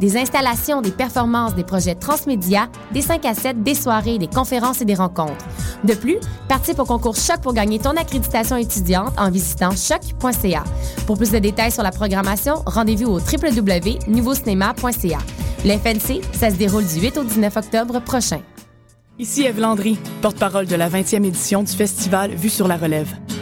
des installations, des performances, des projets transmédia, des 5 à 7, des soirées, des conférences et des rencontres. De plus, participe au concours Choc pour gagner ton accréditation étudiante en visitant choc.ca. Pour plus de détails sur la programmation, rendez-vous au www.nouveaucinéma.ca. Le FNC, ça se déroule du 8 au 19 octobre prochain. Ici Eve Landry, porte-parole de la 20e édition du festival Vue sur la relève.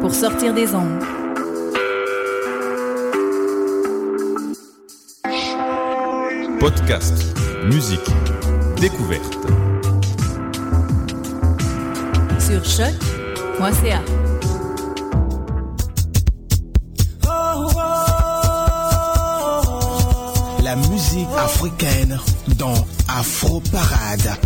pour sortir des ondes. Podcast, musique, découverte. Sur choc.ca. La musique africaine dans Afro Parade.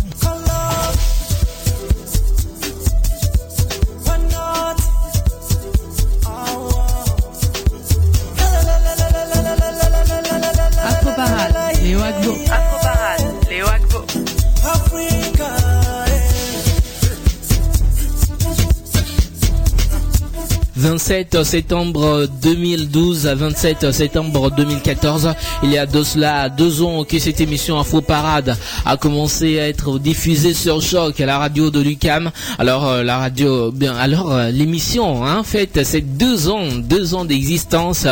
27 septembre 2012 à 27 septembre 2014. Il y a de cela deux ans que cette émission Info Parade a commencé à être diffusée sur Choc à la radio de Lucam. Alors euh, la radio, bien, alors euh, l'émission, hein, en fait, c'est deux ans, deux ans d'existence,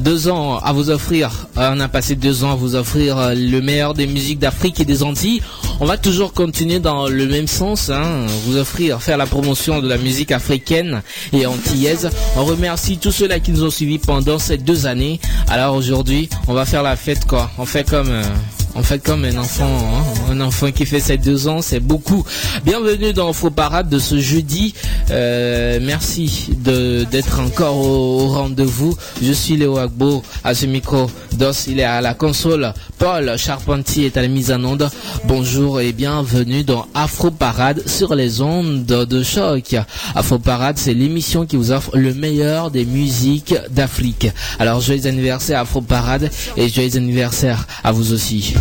deux ans à vous offrir. euh, on a passé deux ans à vous offrir euh, le meilleur des musiques d'Afrique et des Antilles. On va toujours continuer dans le même sens, hein, vous offrir, faire la promotion de la musique africaine et antillaise. On remercie tous ceux-là qui nous ont suivis pendant ces deux années. Alors aujourd'hui, on va faire la fête quoi. On fait comme euh, on fait comme un enfant, hein, un enfant qui fait ses deux ans, c'est beaucoup. Bienvenue dans Faux Parade de ce jeudi. Euh, merci d'être encore au, au rendez-vous. Je suis Léo Agbo à ce micro. Dos, il est à la console. Paul Charpentier est à la mise en onde. Bonjour et bienvenue dans Afro Parade sur les ondes de choc. Afro Parade, c'est l'émission qui vous offre le meilleur des musiques d'Afrique. Alors joyeux anniversaire Afro Parade et joyeux anniversaire à vous aussi.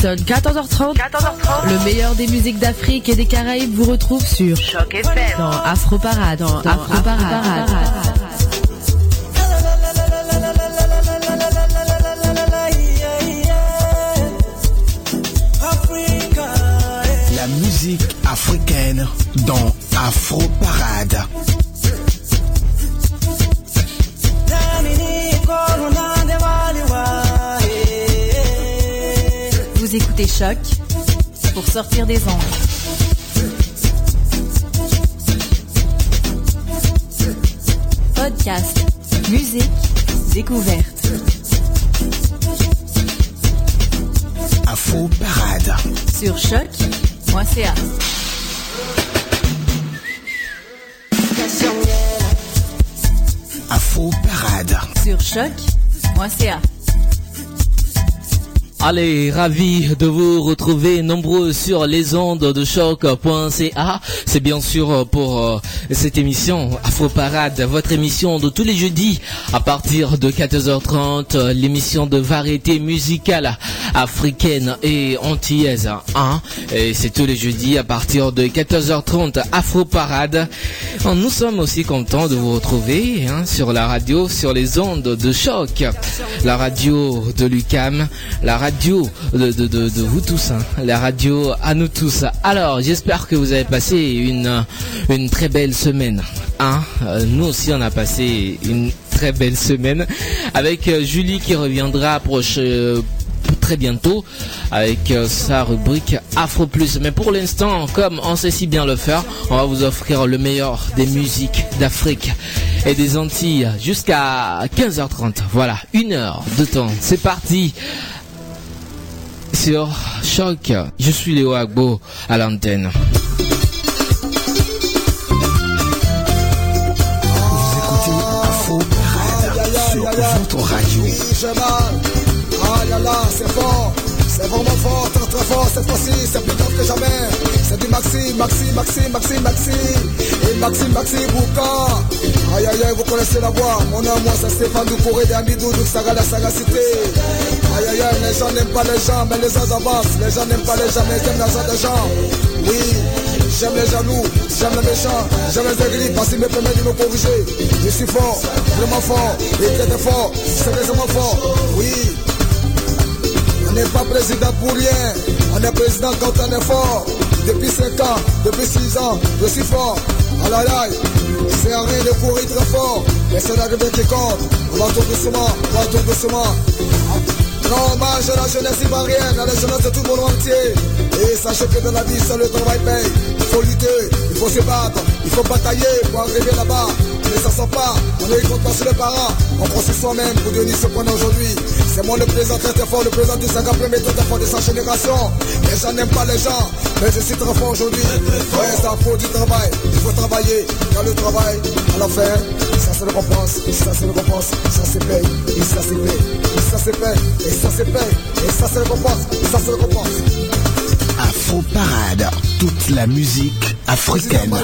Dès qu'il sonne 14h30, le meilleur des musiques d'Afrique et des Caraïbes vous retrouve sur Choc FM dans Afro Parade. Dans, Afro Parade. La musique africaine dans Afro Parade. Vous écoutez Choc pour sortir des ondes. Podcast, musique, découverte. Afro Parade. Sur choc.ca. Afro Parade. Sur choc.ca. Allez, ravi de vous retrouver nombreux sur les ondes de choc.ca. C'est bien sûr pour euh, cette émission Afro Parade, votre émission de tous les jeudis à partir de 14h30, euh, l'émission de variété musicale africaine et antillaise. Hein et c'est tous les jeudis à partir de 14h30 Afro Parade. Nous sommes aussi contents de vous retrouver hein, sur la radio, sur les ondes de choc, la radio de Lucam, la radio de, de, vous tous, hein, la radio à nous tous. Alors, j'espère que vous avez passé une, une très belle semaine. Hein Euh, nous aussi, on a passé une très belle semaine avec euh, Julie qui reviendra proche, euh, très bientôt avec sa rubrique Afro Plus. Mais pour l'instant, comme on sait si bien le faire, on va vous offrir le meilleur des musiques d'Afrique et des Antilles jusqu'à 15h30. Voilà, une heure de temps. C'est parti sur Choc. Je suis Léo Agbo à l'antenne. Vous écoutez Afro Parade sur votre radio. j'ai mal. Ah là là, c'est fort. C'est vraiment fort, très très fort cette fois-ci, c'est plus grave que jamais. C'est du Maxi, Maxi, Maxi, Maxi, Maxi. Et Maxi, Maxi, Bouka. Aïe aïe aïe, vous connaissez la voix. Mon nom, moi, c'est Stéphane Doucouré de Amidou, donc Saga la sagacité. Aïe aïe aïe, les gens n'aiment pas les gens, mais les gens avancent. Les gens n'aiment pas les gens, mais ils aiment l'argent des gens. Oui. J'aime les jaloux, j'aime les méchants, j'aime les aigris parce qu'ils me permettent de me corriger. Je suis fort, vraiment fort, et très fort, c'est vraiment fort, oui. On n'est pas président pour rien, on est président quand on est fort. Depuis 5 ans, depuis 6 ans, je suis fort. Aïe aïe aïe, c'est à rien de courir très fort, mais c'est l'arrivée qui compte. On va tout doucement, on va tout doucement. Non, hommage à la jeunesse ivoirienne, à la jeunesse de tout le monde entier. Et sachez que dans la vie, seul le travail paye. Il faut lutter, il faut se battre, il faut batailler pour arriver là-bas. Mais ça sent pas, on ne compte pas sur les parents. On prend sur soi-même pour devenir ce qu'on est aujourd'hui. C'est moi le président très très fort, le président du 50 premier très fort de sa génération. Les gens n'aiment pas les gens, mais je suis très fort aujourd'hui. Ouais, ça faut du travail, il faut travailler. Dans le travail, à la fin, ça se récompense, ça se récompense, ça se paye, et ça se paye, et ça se paye, et ça se paye, et ça se récompense, et ça se récompense. Afro Parade, toute la musique africaine.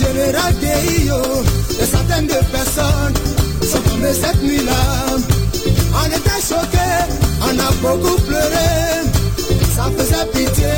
Général Gueillo, des centaines de personnes sont tombées cette nuit-là. On était choqués, on a beaucoup pleuré. Ça faisait pitié,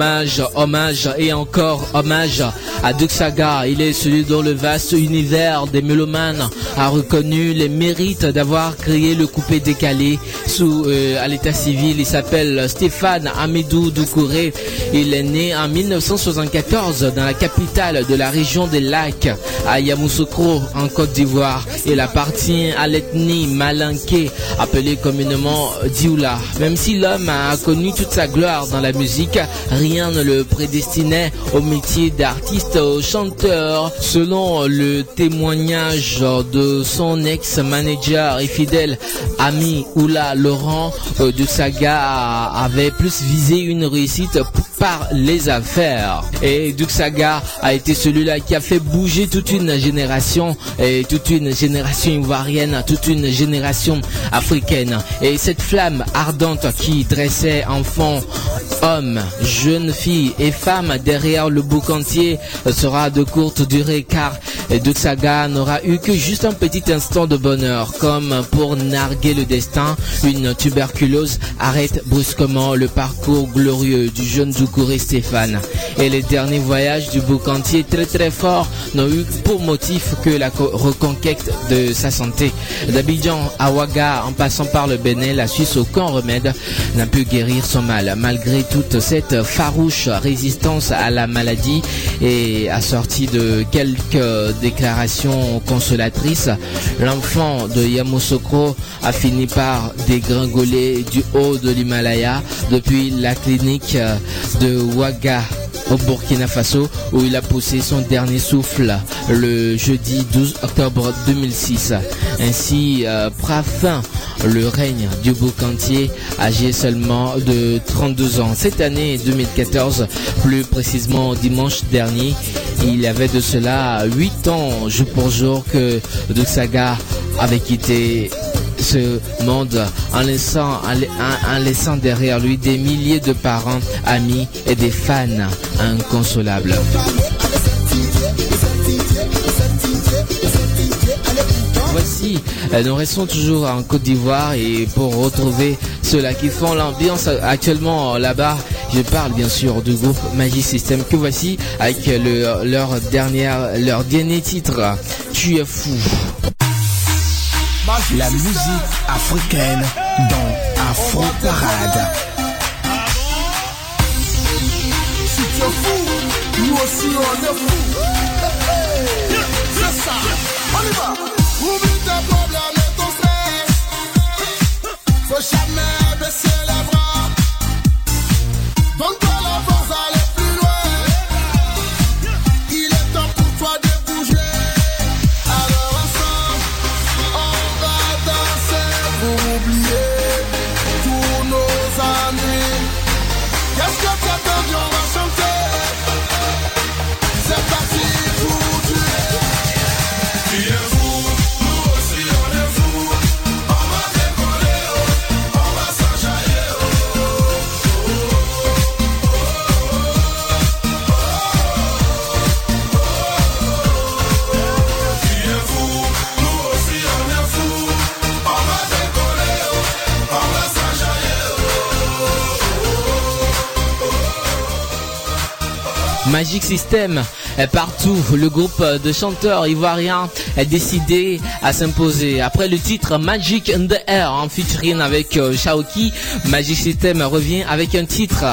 Hommage, hommage et encore hommage à Duxaga. Il est celui dont le vaste univers des mélomanes a reconnu les mérites d'avoir créé le coupé décalé sous euh, à l'état civil. Il s'appelle Stéphane Amidou Doucouré. Il est né en 1974 dans la capitale de la région des lacs, à Yamoussoukro, en Côte d'Ivoire. Il appartient à l'ethnie malinké, appelée communément Dioula. Même si l'homme a connu toute sa gloire dans la musique, rien ne le prédestinait au métier d'artiste chanteur. Selon le témoignage de son ex-manager et fidèle ami Oula Laurent euh, de Saga avait plus visé une réussite par les affaires. Et Duke Saga a été celui-là qui a fait bouger toute une génération, et toute une génération ivoirienne, toute une génération africaine. Et cette flamme ardente qui dressait enfants, hommes, jeunes filles et femmes derrière le bouc entier sera de courte durée car Duke Saga n'aura eu que juste un petit instant de bonheur. Comme pour narguer le destin, une tuberculose arrête brusquement le parcours glorieux du jeune Doucouré Stéphane. Et les derniers voyages du bouc entier très très fort n'ont eu pour motif que la co- reconquête de sa santé. D'Abidjan à Ouaga, en passant par le Bénin, la Suisse, aucun remède n'a pu guérir son mal. Malgré toute cette farouche résistance à la maladie et assortie de quelques déclarations consolatrices, l'enfant de Yamoussoukro a fini par dégringoler du haut de l'Himalaya depuis la clinique de Ouaga au Burkina Faso où il a poussé son dernier souffle le jeudi 12 octobre 2006. Ainsi euh, fin le règne du bouc entier âgé seulement de 32 ans. Cette année 2014, plus précisément dimanche dernier, il avait de cela 8 ans jour pour jour que Duxaga avait quitté ce monde en laissant, en, laissant derrière lui des milliers de parents, amis et des fans inconsolables. Voici, euh, nous restons toujours en Côte d'Ivoire et pour retrouver ceux-là qui font l'ambiance actuellement là-bas, je parle bien sûr du groupe Magic System que voici avec le- leur, dernière, leur dernier titre, Tu es fou. La musique africaine dans Afro Parade. Si tu es fou, nous aussi on est fou. C'est ça. On y va. Oublie tes problèmes et ton stress. Faut jamais baisser les bras. Donne-toi Magic System est partout. Le groupe de chanteurs ivoiriens est décidé à s'imposer. Après le titre Magic in the Air en featuring avec euh, Shaoki, Magic System revient avec un titre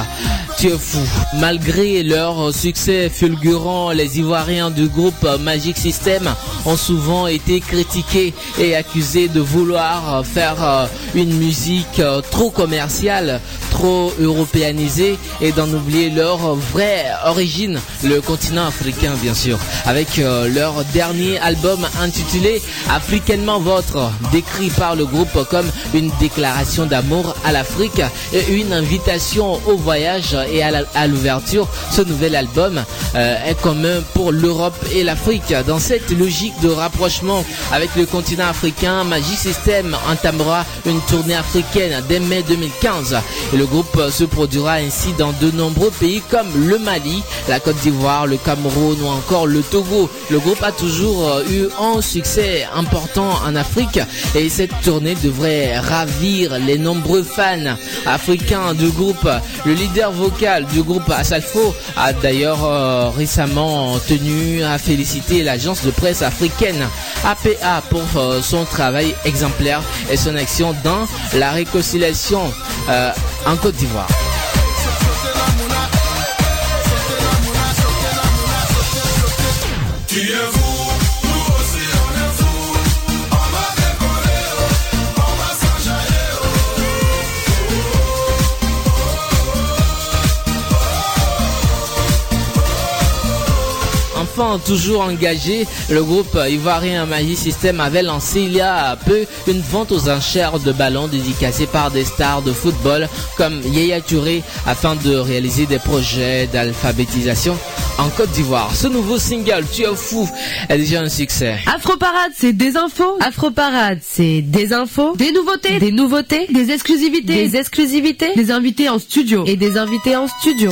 Tu es fou. Malgré leur succès fulgurant, les Ivoiriens du groupe Magic System ont souvent été critiqués et accusés de vouloir faire euh, une musique euh, trop commerciale, trop européanisée et d'en oublier leur vraie origine, le continent africain bien sûr, avec euh, leur dernier album intitulé Africainement Votre, décrit par le groupe comme une déclaration d'amour à l'Afrique et une invitation au voyage et à l'ouverture. Ce nouvel album euh, est commun pour l'Europe et l'Afrique. Dans cette logique de rapprochement avec le continent africain, Magic System entamera une tournée africaine dès mai 2015 et le groupe se produira ainsi dans de nombreux pays comme le Mali, la Côte d'Ivoire, le Cameroun ou encore le Togo. Le groupe a toujours euh, eu un succès important en Afrique et cette tournée devrait ravir les nombreux fans africains du groupe. Le leader vocal du groupe Asalfo a d'ailleurs euh, récemment tenu à féliciter l'agence de presse africaine APA pour euh, son travail exemplaire et son action dans la réconciliation en Côte d'Ivoire. Toujours engagé, le groupe ivoirien Magic System avait lancé il y a peu une vente aux enchères de ballons dédicacés par des stars de football comme Yaya Touré afin de réaliser des projets d'alphabétisation en Côte d'Ivoire. Ce nouveau single, Tu es fou, est déjà un succès. Afroparade, c'est des infos. Afroparade, c'est des infos, des nouveautés, des nouveautés, des exclusivités, des exclusivités, des invités en studio et des invités en studio.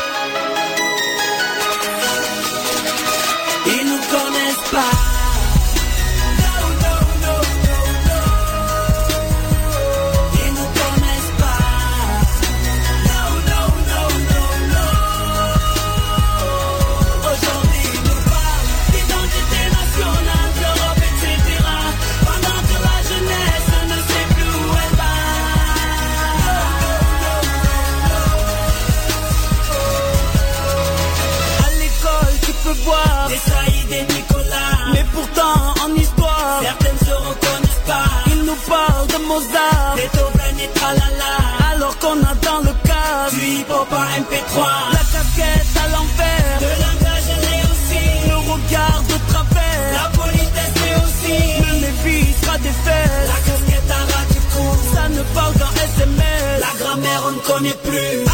Et tralala. Alors qu'on a dans le cas du hip-hop en MP3. La casquette à l'envers, le langage aussi. Le regard de travers, la politesse est aussi. Le Lévi sera défait, la casquette à ras du cou. Ça ne parle qu'en SMS, la grammaire on ne connaît plus.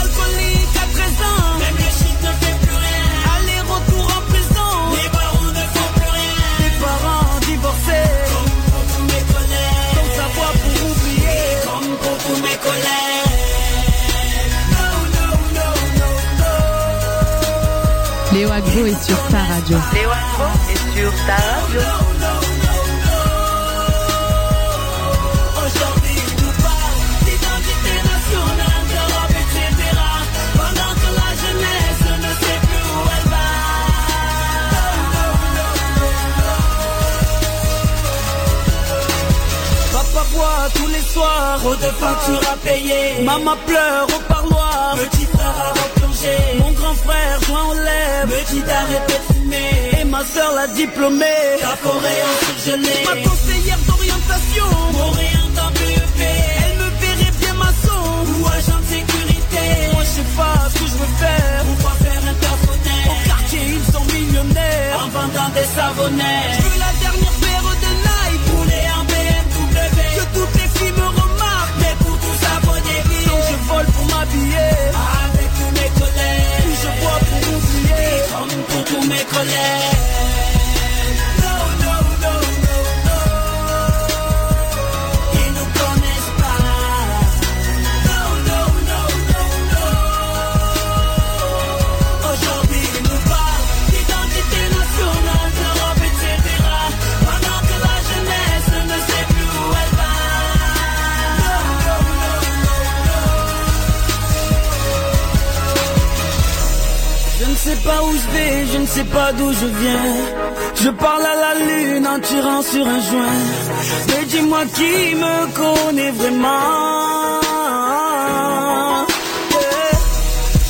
Est sur ta radio. Léo Agro est sur ta radio. Aujourd'hui, nous parlent d'identité nationale, d'Europe, etc. Pendant que la jeunesse ne sait plus où elle va. Papa boit tous les soirs, trop de factures à payer. Maman pleure au parloir, me dit d'arrêter de fumer. Et ma soeur l'a diplômé, la forêt en surgelé. Ma conseillère d'orientation, m'oriente en BEP. Elle me verrait bien maçon ou agent de sécurité. Moi je sais pas ce que je veux faire, ou pas faire un taf honnête. Au quartier ils sont millionnaires, en vendant des savonnets. Je veux la dernière paire de Nike, rouler en BMW. Que toutes les filles me remarquent, mais pour des billets. Donc je vole pour m'habiller, avec comme pour pas où je vais, je ne sais pas d'où je viens. Je parle à la lune en tirant sur un joint. Mais dis-moi qui me connaît vraiment. Yeah.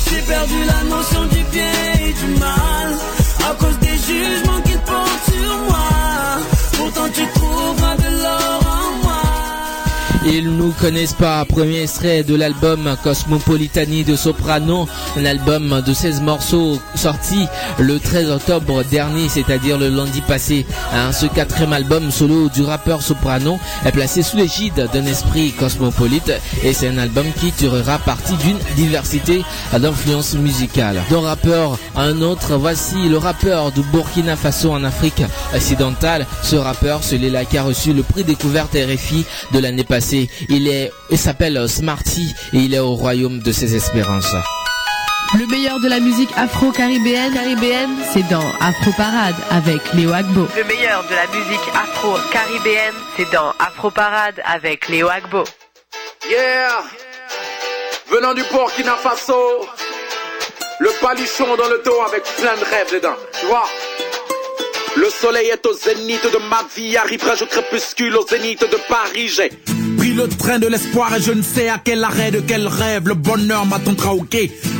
J'ai perdu la notion du bien et du mal à cause des jugements qu'ils portent sur moi. Pourtant tu trouveras de l'or en moi. Il nous connaissent pas, premier extrait de l'album Cosmopolitani de Soprano, un album de 16 morceaux sorti le 13 octobre dernier, c'est-à-dire le lundi passé. Hein, ce quatrième album solo du rappeur Soprano est placé sous l'égide d'un esprit cosmopolite et c'est un album qui tirera parti d'une diversité d'influences musicales. D'un rappeur à un autre, voici le rappeur du Burkina Faso en Afrique occidentale. Ce rappeur, celui-là qui a reçu le prix découverte RFI de l'année passée. Il est, il s'appelle Smarty et il est au royaume de ses espérances. Le meilleur de la musique afro-caribéenne, caribéenne, c'est dans Afro Parade avec Léo Agbo. Le meilleur de la musique afro-caribéenne, c'est dans Afro Parade avec Léo Agbo. Yeah! Venant du Burkina Faso, le palichon dans le dos avec plein de rêves dedans, tu vois? Le soleil est au zénith de ma vie, arriverai-je au crépuscule au zénith de Paris, j'ai le train de l'espoir et je ne sais à quel arrêt de quel rêve le bonheur m'attendra au.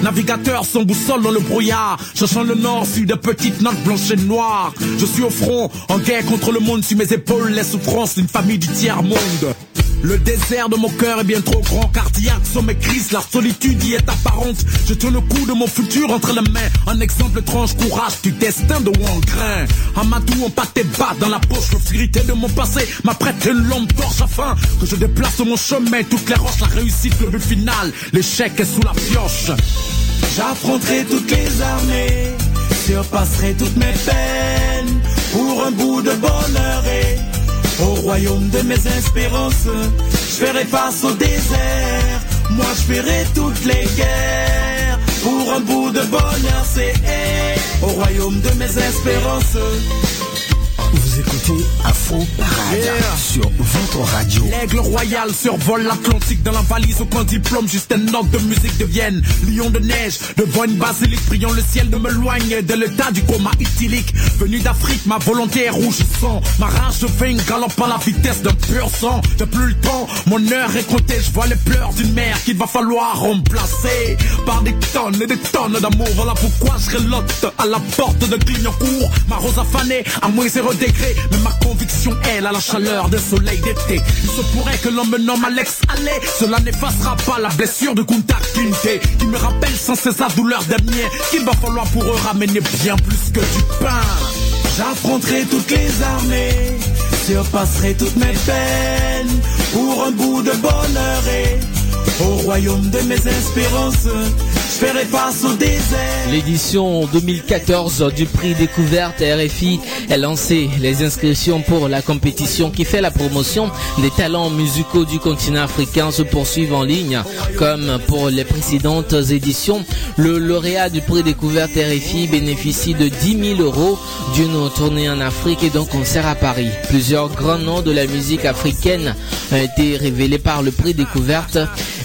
Navigateur sans boussole dans le brouillard, cherchant le nord sur des petites notes blanches et noires. Je suis au front, en guerre contre le monde sur mes épaules, les souffrances d'une famille du tiers-monde. Le désert de mon cœur est bien trop grand, cardiaque sont mes crises, la solitude y est apparente. Je tiens le coup de mon futur entre les mains, un exemple étrange, courage du destin de Wangrin. Amadou, on tes bas dans la poche, l'obscurité de mon passé m'apprête une lampe torche afin que je déplace mon chemin, toutes les roches, la réussite, le but final, l'échec est sous la pioche. J'affronterai toutes les armées, surpasserai toutes mes peines, pour un bout de bonheur et au royaume de mes espérances, je ferai face au désert. Moi, je ferai toutes les guerres. Pour un bout de bonheur, c'est au royaume de mes espérances. Vous écoutez Afro Parade sur votre radio. L'aigle royal survole l'Atlantique dans la valise aucun diplôme, juste un note de musique de Vienne. Lion de neige, devant une basilique, priant le ciel de me loigne de l'état du coma utylique. Venu d'Afrique, ma volonté est rouge sang. Ma rage une galope à la vitesse d'un pur sang. J'ai plus le temps, mon heure est comptée, je vois les pleurs d'une mère qu'il va falloir remplacer par des tonnes et des tonnes d'amour. Voilà pourquoi je relote à la porte de Clignancourt. Ma rose affanée, à moins zéro degré, mais ma conviction, elle, a la chaleur d'un soleil d'été. Il se pourrait que l'on me nomme Alex Allais, cela n'effacera pas la blessure de Kunta Kinte, qui me rappelle sans cesse la douleur des miens, qu'il va falloir pour eux ramener bien plus que du pain. J'affronterai toutes les armées, surpasserai toutes mes peines, pour un bout de bonheur et au royaume de mes espérances, je ferai face au désert. L'édition 2014 du prix découverte RFI est lancée. Les inscriptions pour la compétition qui fait la promotion des talents musicaux du continent africain se poursuivent en ligne. Comme pour les précédentes éditions, le lauréat du prix découverte RFI bénéficie de 10 000 euros d'une tournée en Afrique et d'un concert à Paris. Plusieurs grands noms de la musique africaine ont été révélés par le prix découverte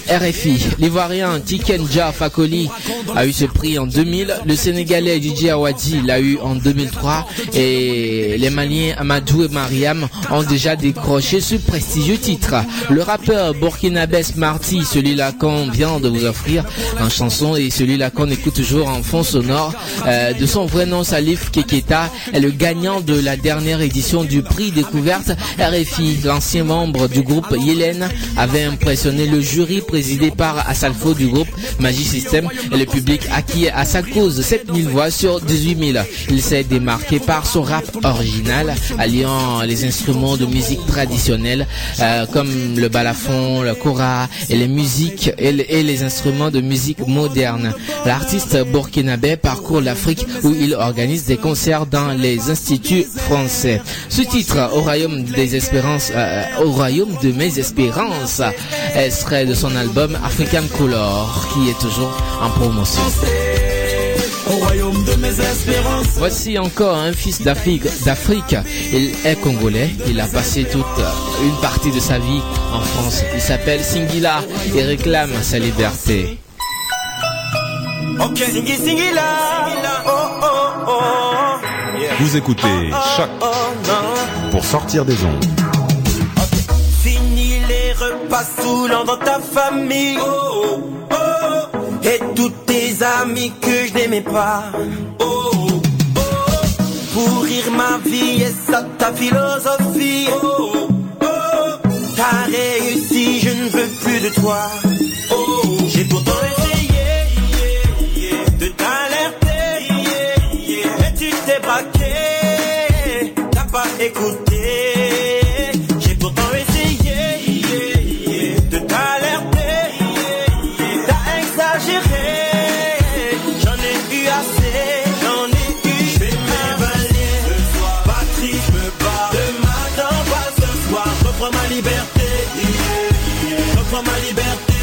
RFI. L'Ivoirien Tikenja Fakoli a eu ce prix en 2000. Le Sénégalais DJ Awadi l'a eu en 2003. Et les Maliens Amadou et Mariam ont déjà décroché ce prestigieux titre. Le rappeur burkinabé Marty, celui-là qu'on vient de vous offrir en chanson et celui-là qu'on écoute toujours en fond sonore, euh, de son vrai nom Salif Keketa, est le gagnant de la dernière édition du prix découverte RFI. L'ancien membre du groupe Yélène avait impressionné le jury présidé par Asalfo du groupe Magic System et le public acquis à sa cause 7000 voix sur 18 000. Il s'est démarqué par son rap original, alliant les instruments de musique traditionnelle euh, comme le balafon, le kora et les musiques et, les instruments de musique moderne. L'artiste burkinabé parcourt l'Afrique où il organise des concerts dans les instituts français. Ce titre, au royaume des espérances, euh, au royaume de mes espérances, serait de son African Color qui est toujours en promotion. Voici encore un fils d'Afrique. D'Afrique, il est congolais. Il a passé toute une partie de sa vie en France. Il s'appelle Singila et réclame sa liberté. Vous écoutez Choc pour sortir des ondes passe dans ta famille. Oh, oh, oh. Et tous tes amis que je n'aimais pas. Oh, oh, Pourrir ma vie, et ça ta philosophie. Oh, oh, T'as réussi, je ne veux plus de toi. Oh, j'ai pourtant liberté, reprends ma liberté.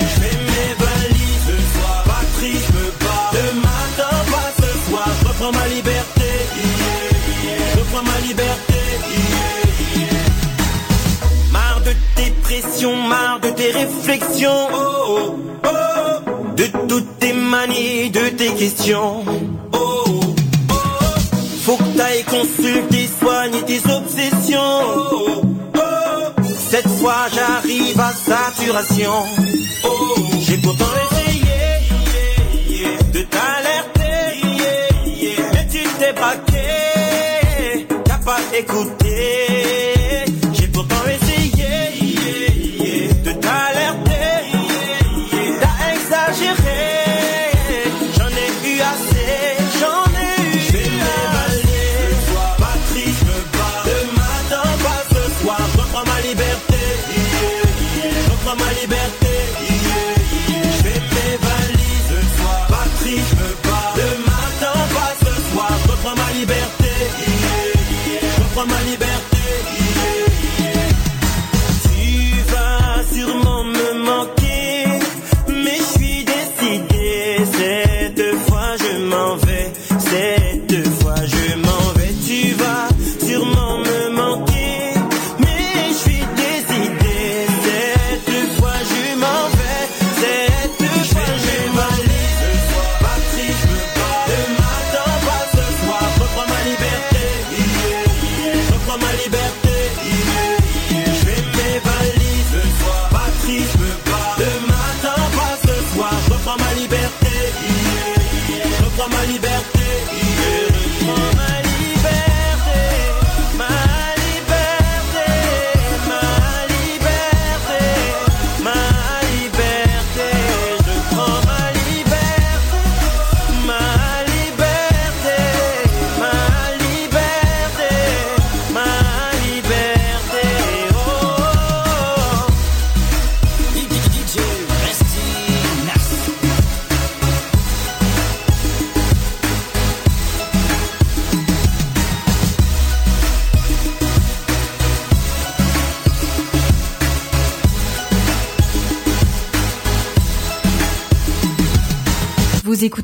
Je fais mes valises ce soir, Patrice me bat. Demain, t'en ce soir, je reprends ma liberté, je reprends ma liberté. Marre de tes pressions, marre de tes réflexions. Oh, oh, oh. De toutes tes manies, de tes questions. Oh, oh, oh. Faut que t'ailles consulter, soigner tes obsessions. Cette fois j'arrive à saturation. Oh, j'ai pourtant essayé de t'alerter, mais tu t'es braqué, t'as pas écouté.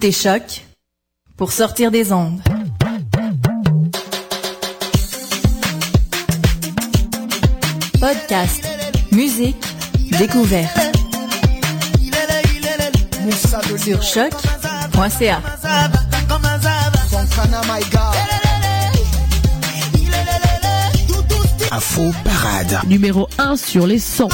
écoutez Choc pour sortir des ondes. Podcast, musique, découverte. Sur choc.ca. Info Parade. Numéro 1 sur les 100.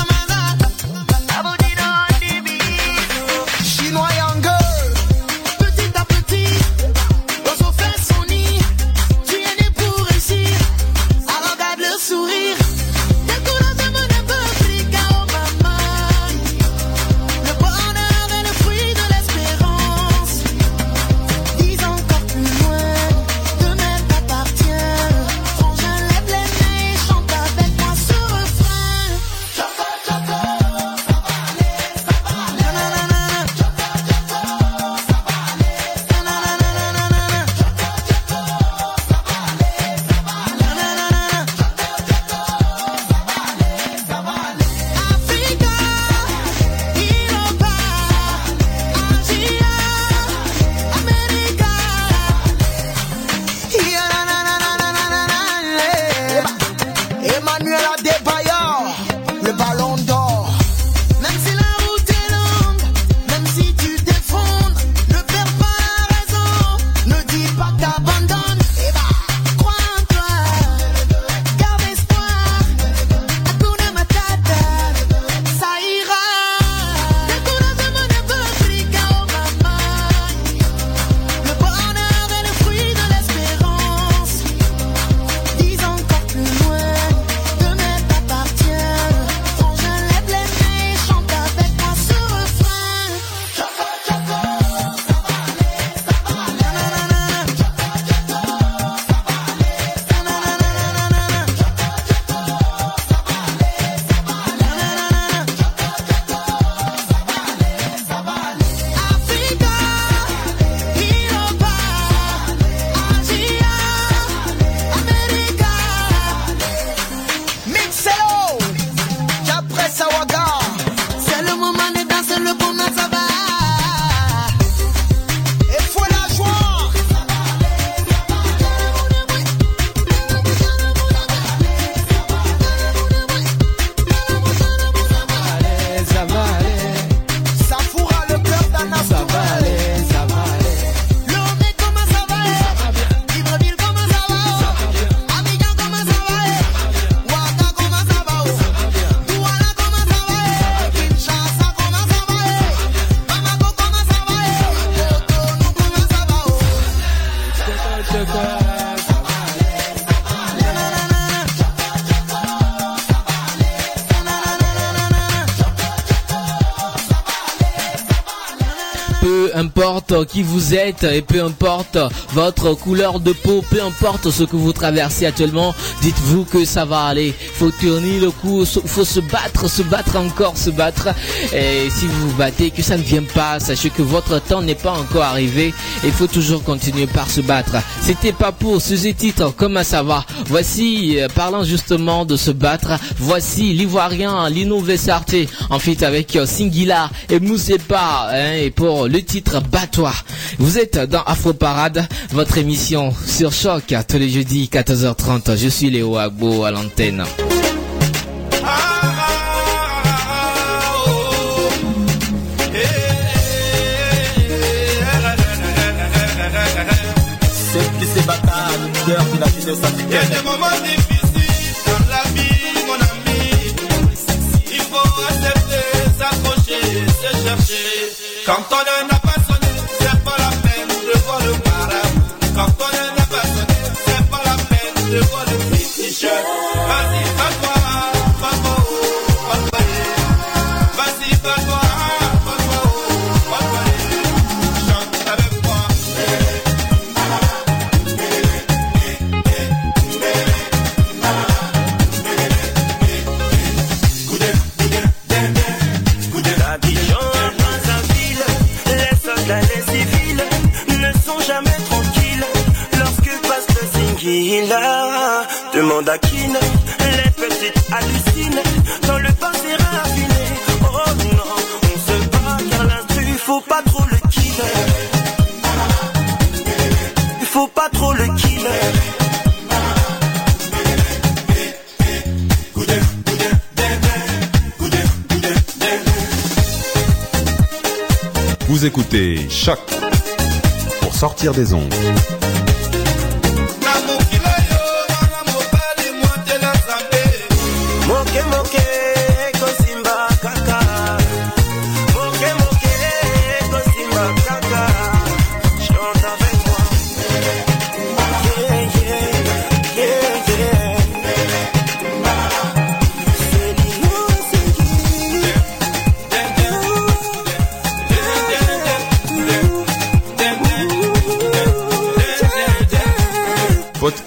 Qui vous êtes et peu importe votre couleur de peau, peu importe ce que vous traversez actuellement, dites-vous que ça va aller. Faut tourner le coup, faut se battre, se battre encore, se battre. Et si vous vous battez, que ça ne vient pas, sachez que votre temps n'est pas encore arrivé. Il faut toujours continuer par se battre. C'était pas pour ce titre, comment ça va Voici, euh, parlant justement de se battre, voici l'ivoirien Lino Vessarté en fit avec euh, Singila et Moussepa hein, et pour le titre Vous êtes dans Afro Parade, votre émission sur Choc tous les jeudis 14h30. Je suis Léo Agbo à l'antenne. Il y a des moments difficiles dans la vie, mon ami. Il faut accepter, s'accrocher, se chercher. Quand on n'a Demande à Kin, les petites hallucinent quand le passé raffiné. Oh non, on se bat car l'instru, faut pas trop le killer. Il faut pas trop le killer. Vous écoutez Choc pour sortir des ondes.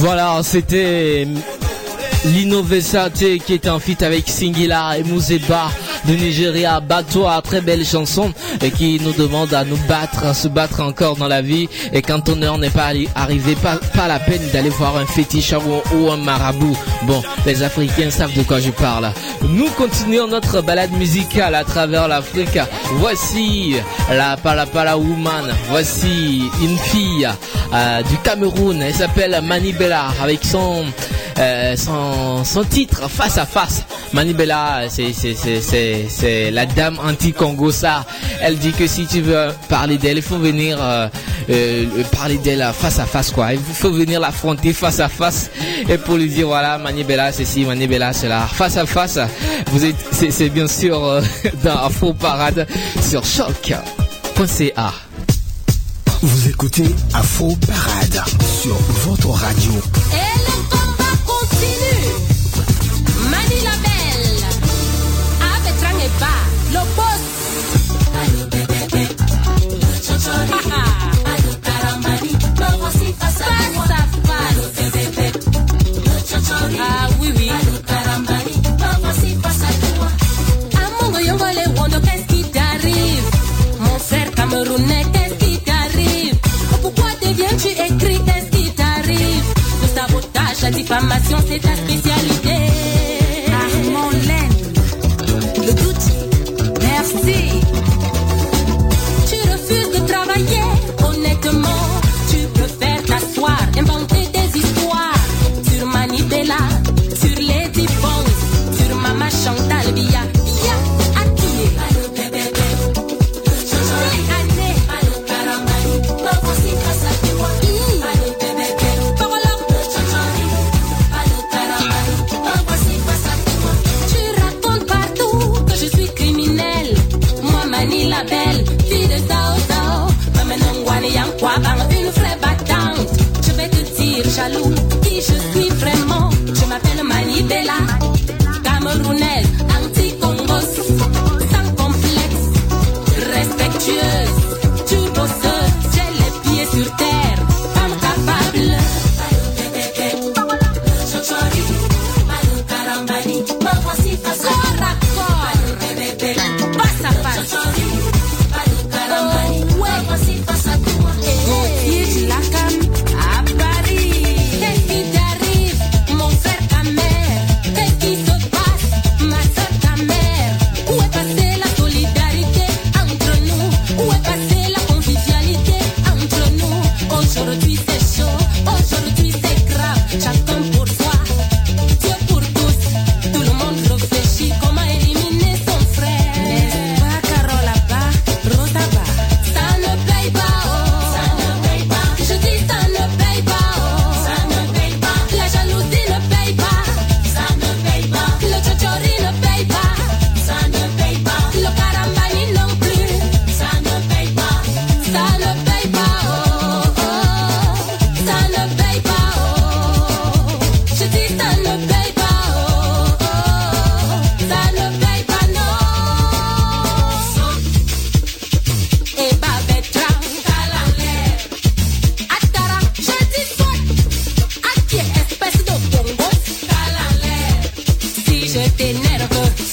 Voilà, c'était Lino Vessate qui était en feat avec Singila et Mouzeba de Nigeria, Batoa, très belle chanson et qui nous demande à nous battre, à se battre encore dans la vie et quand heure n'est pas arri- arrivée, pas, la peine d'aller voir un fétiche ou, un marabout. Bon, les Africains savent de quoi je parle. Nous continuons notre balade musicale à travers l'Afrique. Voici la Palapala Woman, voici une fille euh, du Cameroun, elle s'appelle Manibella avec son euh, son, son titre face à face. Manibella, c'est c'est la dame anti-Congo ça. Elle dit que si tu veux parler d'elle, il faut venir euh, euh, parler d'elle face à face quoi. Il faut venir l'affronter face à face et pour lui dire voilà Manibella c'est ci, Manibella c'est là. Face à face, vous êtes c'est c'est bien sûr euh, dans Afro Parade sur choc.ca. Vous écoutez Afro Parade sur votre radio. Et diffamation, c'est ta spécialité. something edible.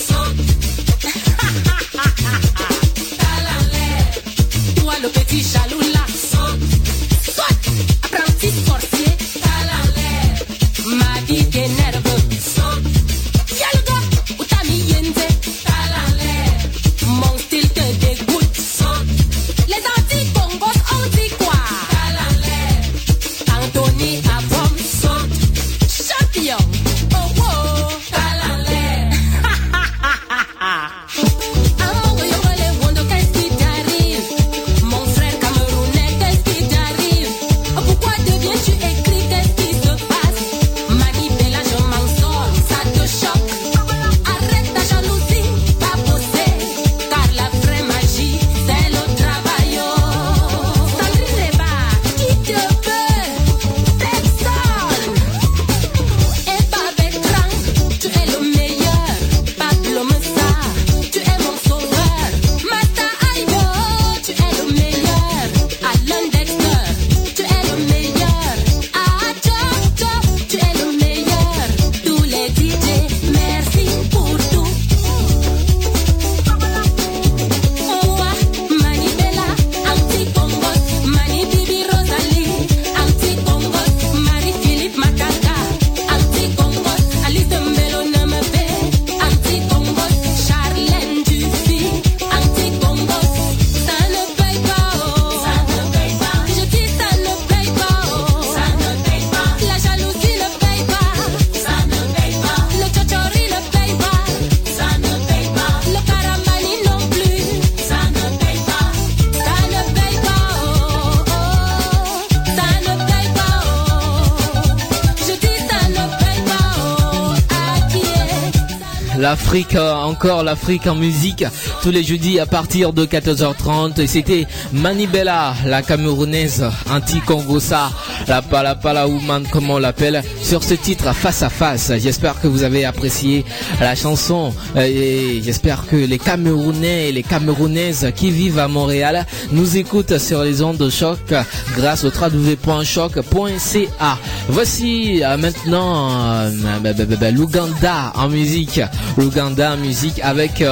l'Afrique, euh, encore l'Afrique en musique, tous les jeudis à partir de 14h30. C'était Manibella, la Camerounaise anti-Congossa la Pala Pala Woman, comme on l'appelle, sur ce titre face à face. J'espère que vous avez apprécié la chanson euh, et j'espère que les Camerounais et les Camerounaises qui vivent à Montréal nous écoutent sur les ondes de choc grâce au www.choc.ca. Voici euh, maintenant euh, bah, bah, bah, l'Ouganda en musique. L'Ouganda en musique avec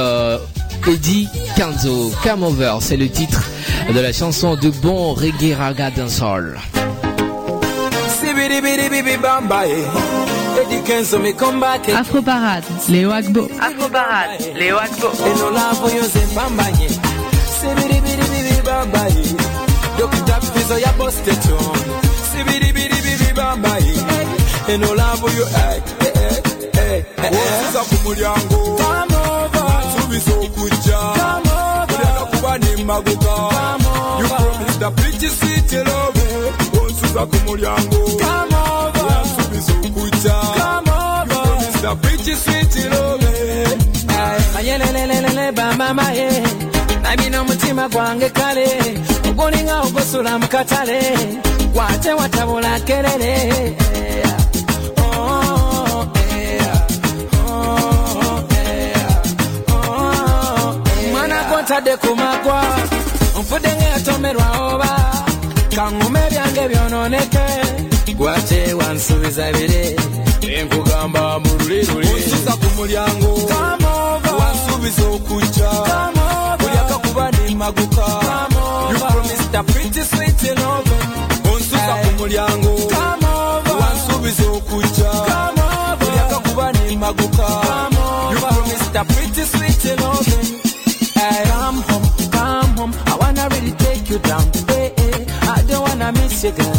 Eddie Kanzo. Come Over, c'est le titre de la chanson de bon reggae raga dancehall. Afro Parade, Léo Agbo. Afro Parade, Léo Agbo. Eh. Eh. Eh eh eh eh. Osuza ku mulyango nsuubiza okujja mulyaka kuba nemmaguka You promised a pretty sweet love nza ku mulyango. Yansuubiza okujja yotomisa pikiswitiro mayelelelelele bambamaye nabina omutima gwange kale. Ogulinga ogusula mu katale. Gwate watabula kerere mwana gwontadde ku magwa. Nfudde ngaeyatomerwa oba? Kaŋŋuma ebyange byononeke gwate wansuubiza bire enkugamba mu luliruli onsuuza ku mulyango wansuubiza okujja mulyaka kuba nemmaguka You promised a pretty sweet love. onsuuza ku mulyango wansuubiza okujja mulyaka kuba nemmaguka You promised a pretty sweet love. Hey, your girl.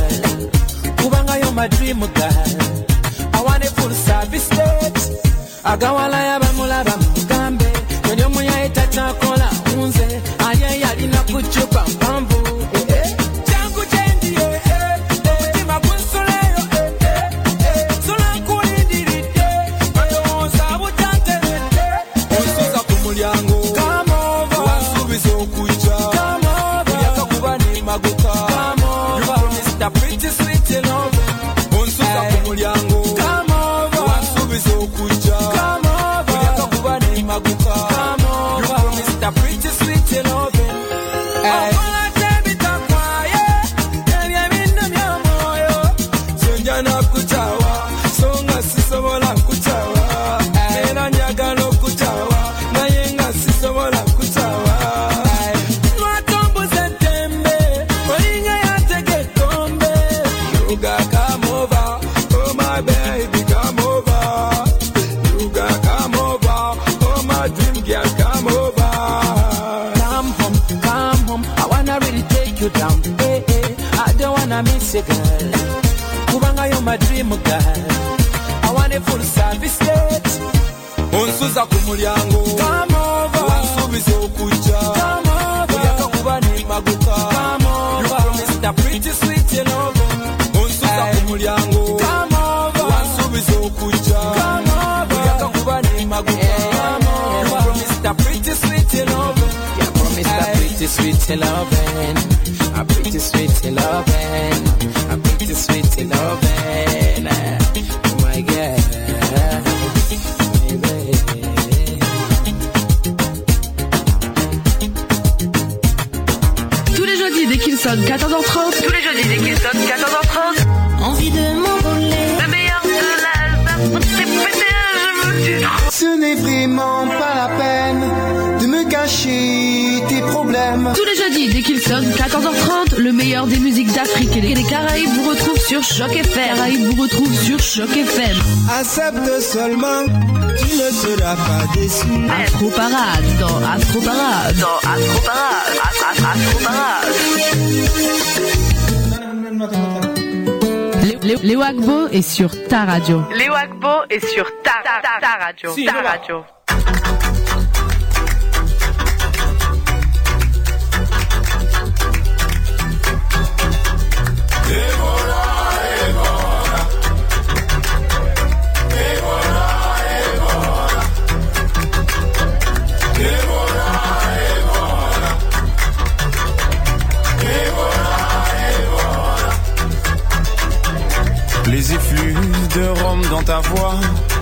Kubanga, you're my dream girl. I want a full service state. I got one lie pretty sweet Choc FM. Accepte seulement, tu ne seras pas déçu. Afro Parade dans Afro Parade. Dans Afro Parade. Afro- Parade. Léo- Léo Agbo est sur ta radio. Léo Agbo est sur ta, ta, ta, ta radio. Si, ta radio. Dans ta voix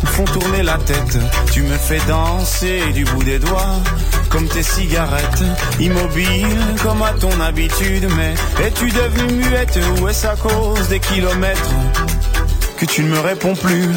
font tourner la tête. Tu me fais danser du bout des doigts, comme tes cigarettes, immobile comme à ton habitude. Mais es-tu devenue muette ou est-ce à cause des kilomètres que tu ne me réponds plus?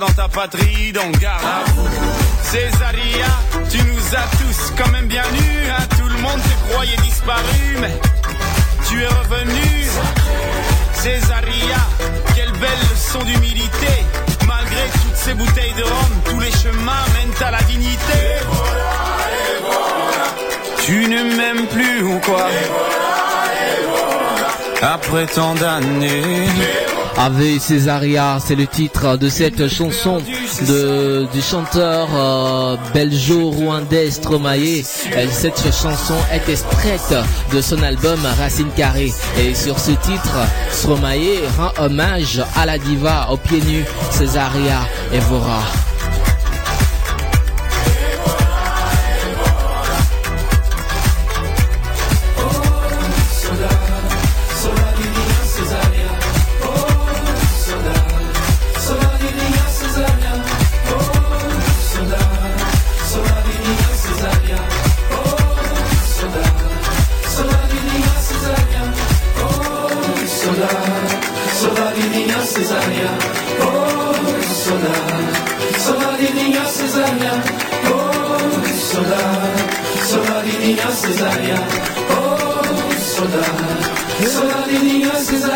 Dans ta patrie, donc garde à vous. Césaria, tu nous as tous quand même bien nus, hein. tout le monde te croyait disparu, mais tu es revenu. Césaria, quelle belle leçon d'humilité. Malgré toutes ces bouteilles de rhum, tous les chemins mènent à la dignité. Tu ne m'aimes plus ou quoi? Après tant d'années. Ave Césaria, c'est le titre de cette chanson du chanteur euh, belgeo-rwandais Stromae. Cette chanson est extraite de son album Racine Carrée. Et sur ce titre, Stromae rend hommage à la diva aux pieds nus Césaria Evora.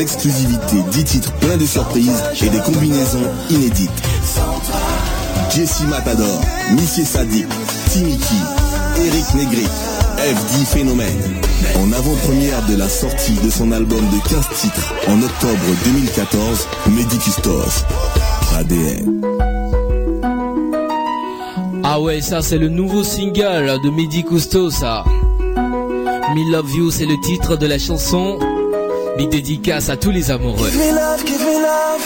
exclusivité 10 titres pleins de surprises et des combinaisons inédites. Jessie Matador, Missy Sadik, Timiki, Eric Negri, FD Phénomène. En avant-première de la sortie de son album de 15 titres en octobre 2014, Mehdi Custos, ADN. Ah ouais, ça c'est le nouveau single de Mehdi Cousteau, ça. Me Love You, c'est le titre de la chanson. Big dédicace à tous les amoureux. Give me love, give me love.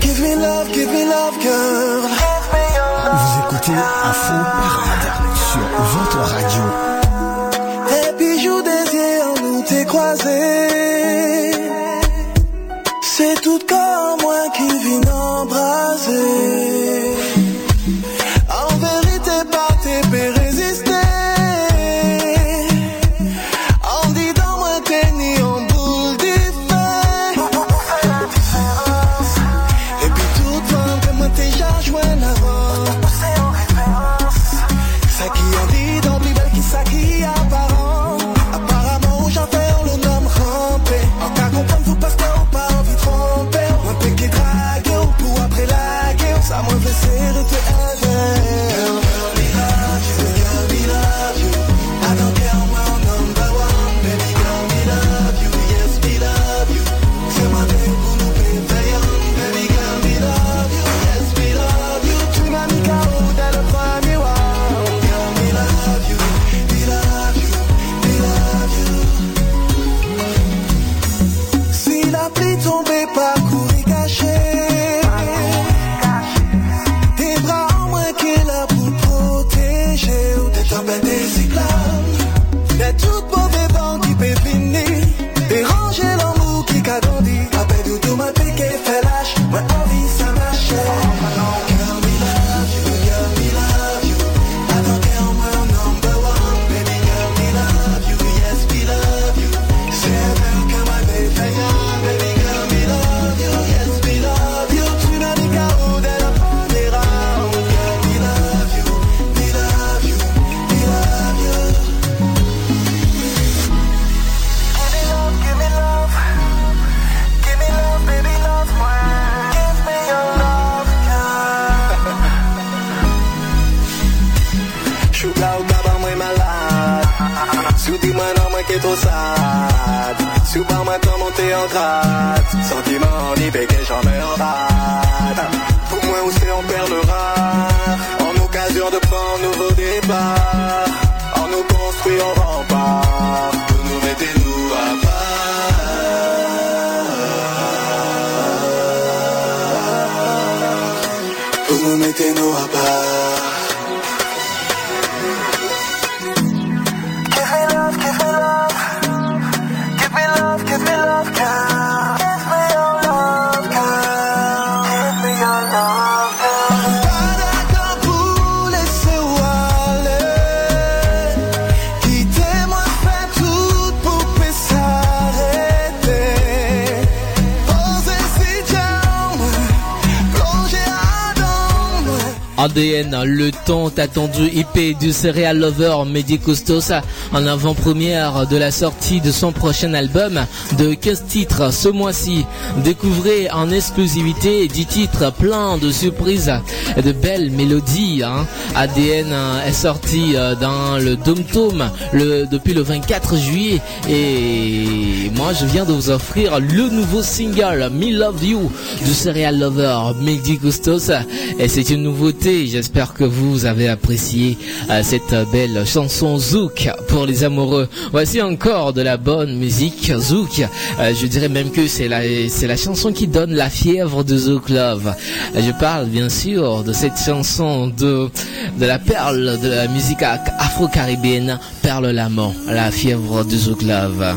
Give me love, give me love, girl. Vous écoutez Afro Parade sur votre radio. Et puis yeux en nous t'es croisé. C'est tout comme moi qui vient embraser. Serial Lover Mehdi Costos en avant-première de la sortie de son prochain album de 15 titres ce mois-ci. Découvrez en exclusivité 10 titres pleins de surprises et de belles mélodies. Hein. ADN euh, est sorti euh, dans le DomTom le, depuis le 24 juillet et moi je viens de vous offrir le nouveau single Me Love You du serial lover Megdi Custos et c'est une nouveauté, j'espère que vous avez apprécié euh, cette belle chanson Zouk pour les amoureux. Voici encore de la bonne musique Zouk, je dirais même que c'est la, c'est la chanson qui donne la fièvre de Zouk Love. Je parle bien sûr de cette chanson de de la perle de la musique afro-caribéenne, Perle Lamant, la fièvre du Zouglave.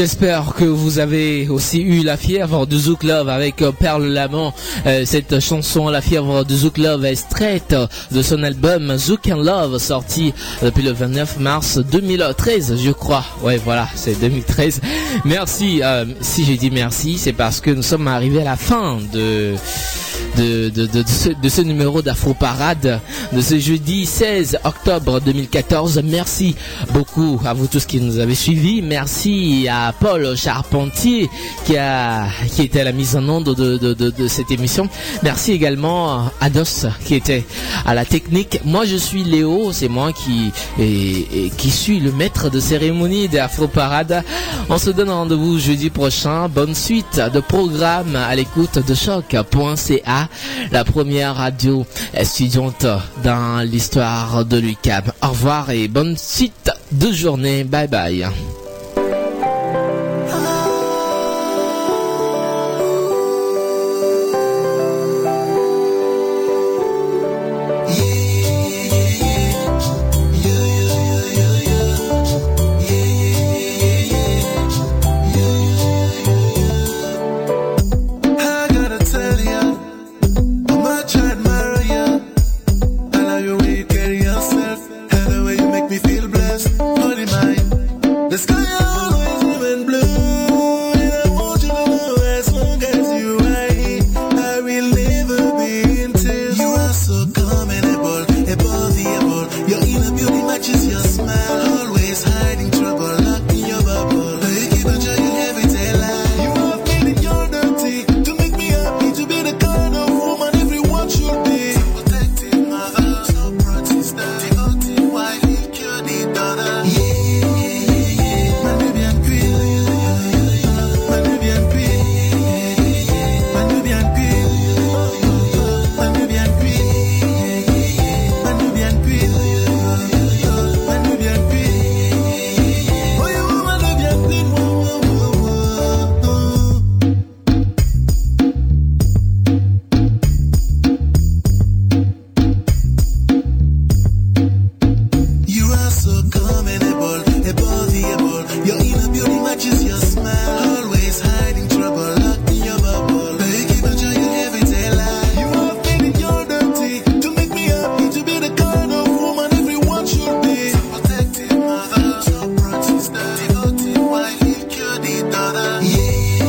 J'espère que vous avez aussi eu la fièvre de Zouk Love avec euh, Perle Lamont. Euh, cette chanson, la fièvre de Zouk Love, est extraite de son album Zouk and Love, sorti depuis le 29 mars 2013, je crois. Ouais, voilà, c'est 2013. Merci. euh, si j'ai dit merci, c'est parce que nous sommes arrivés à la fin de de, de, de, de ce, numéro d'Afro Parade de ce jeudi 16 octobre 2014. Merci beaucoup à vous tous qui nous avez suivis. Merci à Paul Charpentier qui a qui était à la mise en onde de, cette émission. Merci également à Dos qui était à la technique. Moi je suis Léo, c'est moi qui qui suis le maître de cérémonie d'Afro Parade. On se donne rendez-vous jeudi prochain. Bonne suite de programme à l'écoute de choc.ca, la première radio étudiante dans l'histoire de l'UCAM. Au revoir et bonne suite de journée. Bye bye.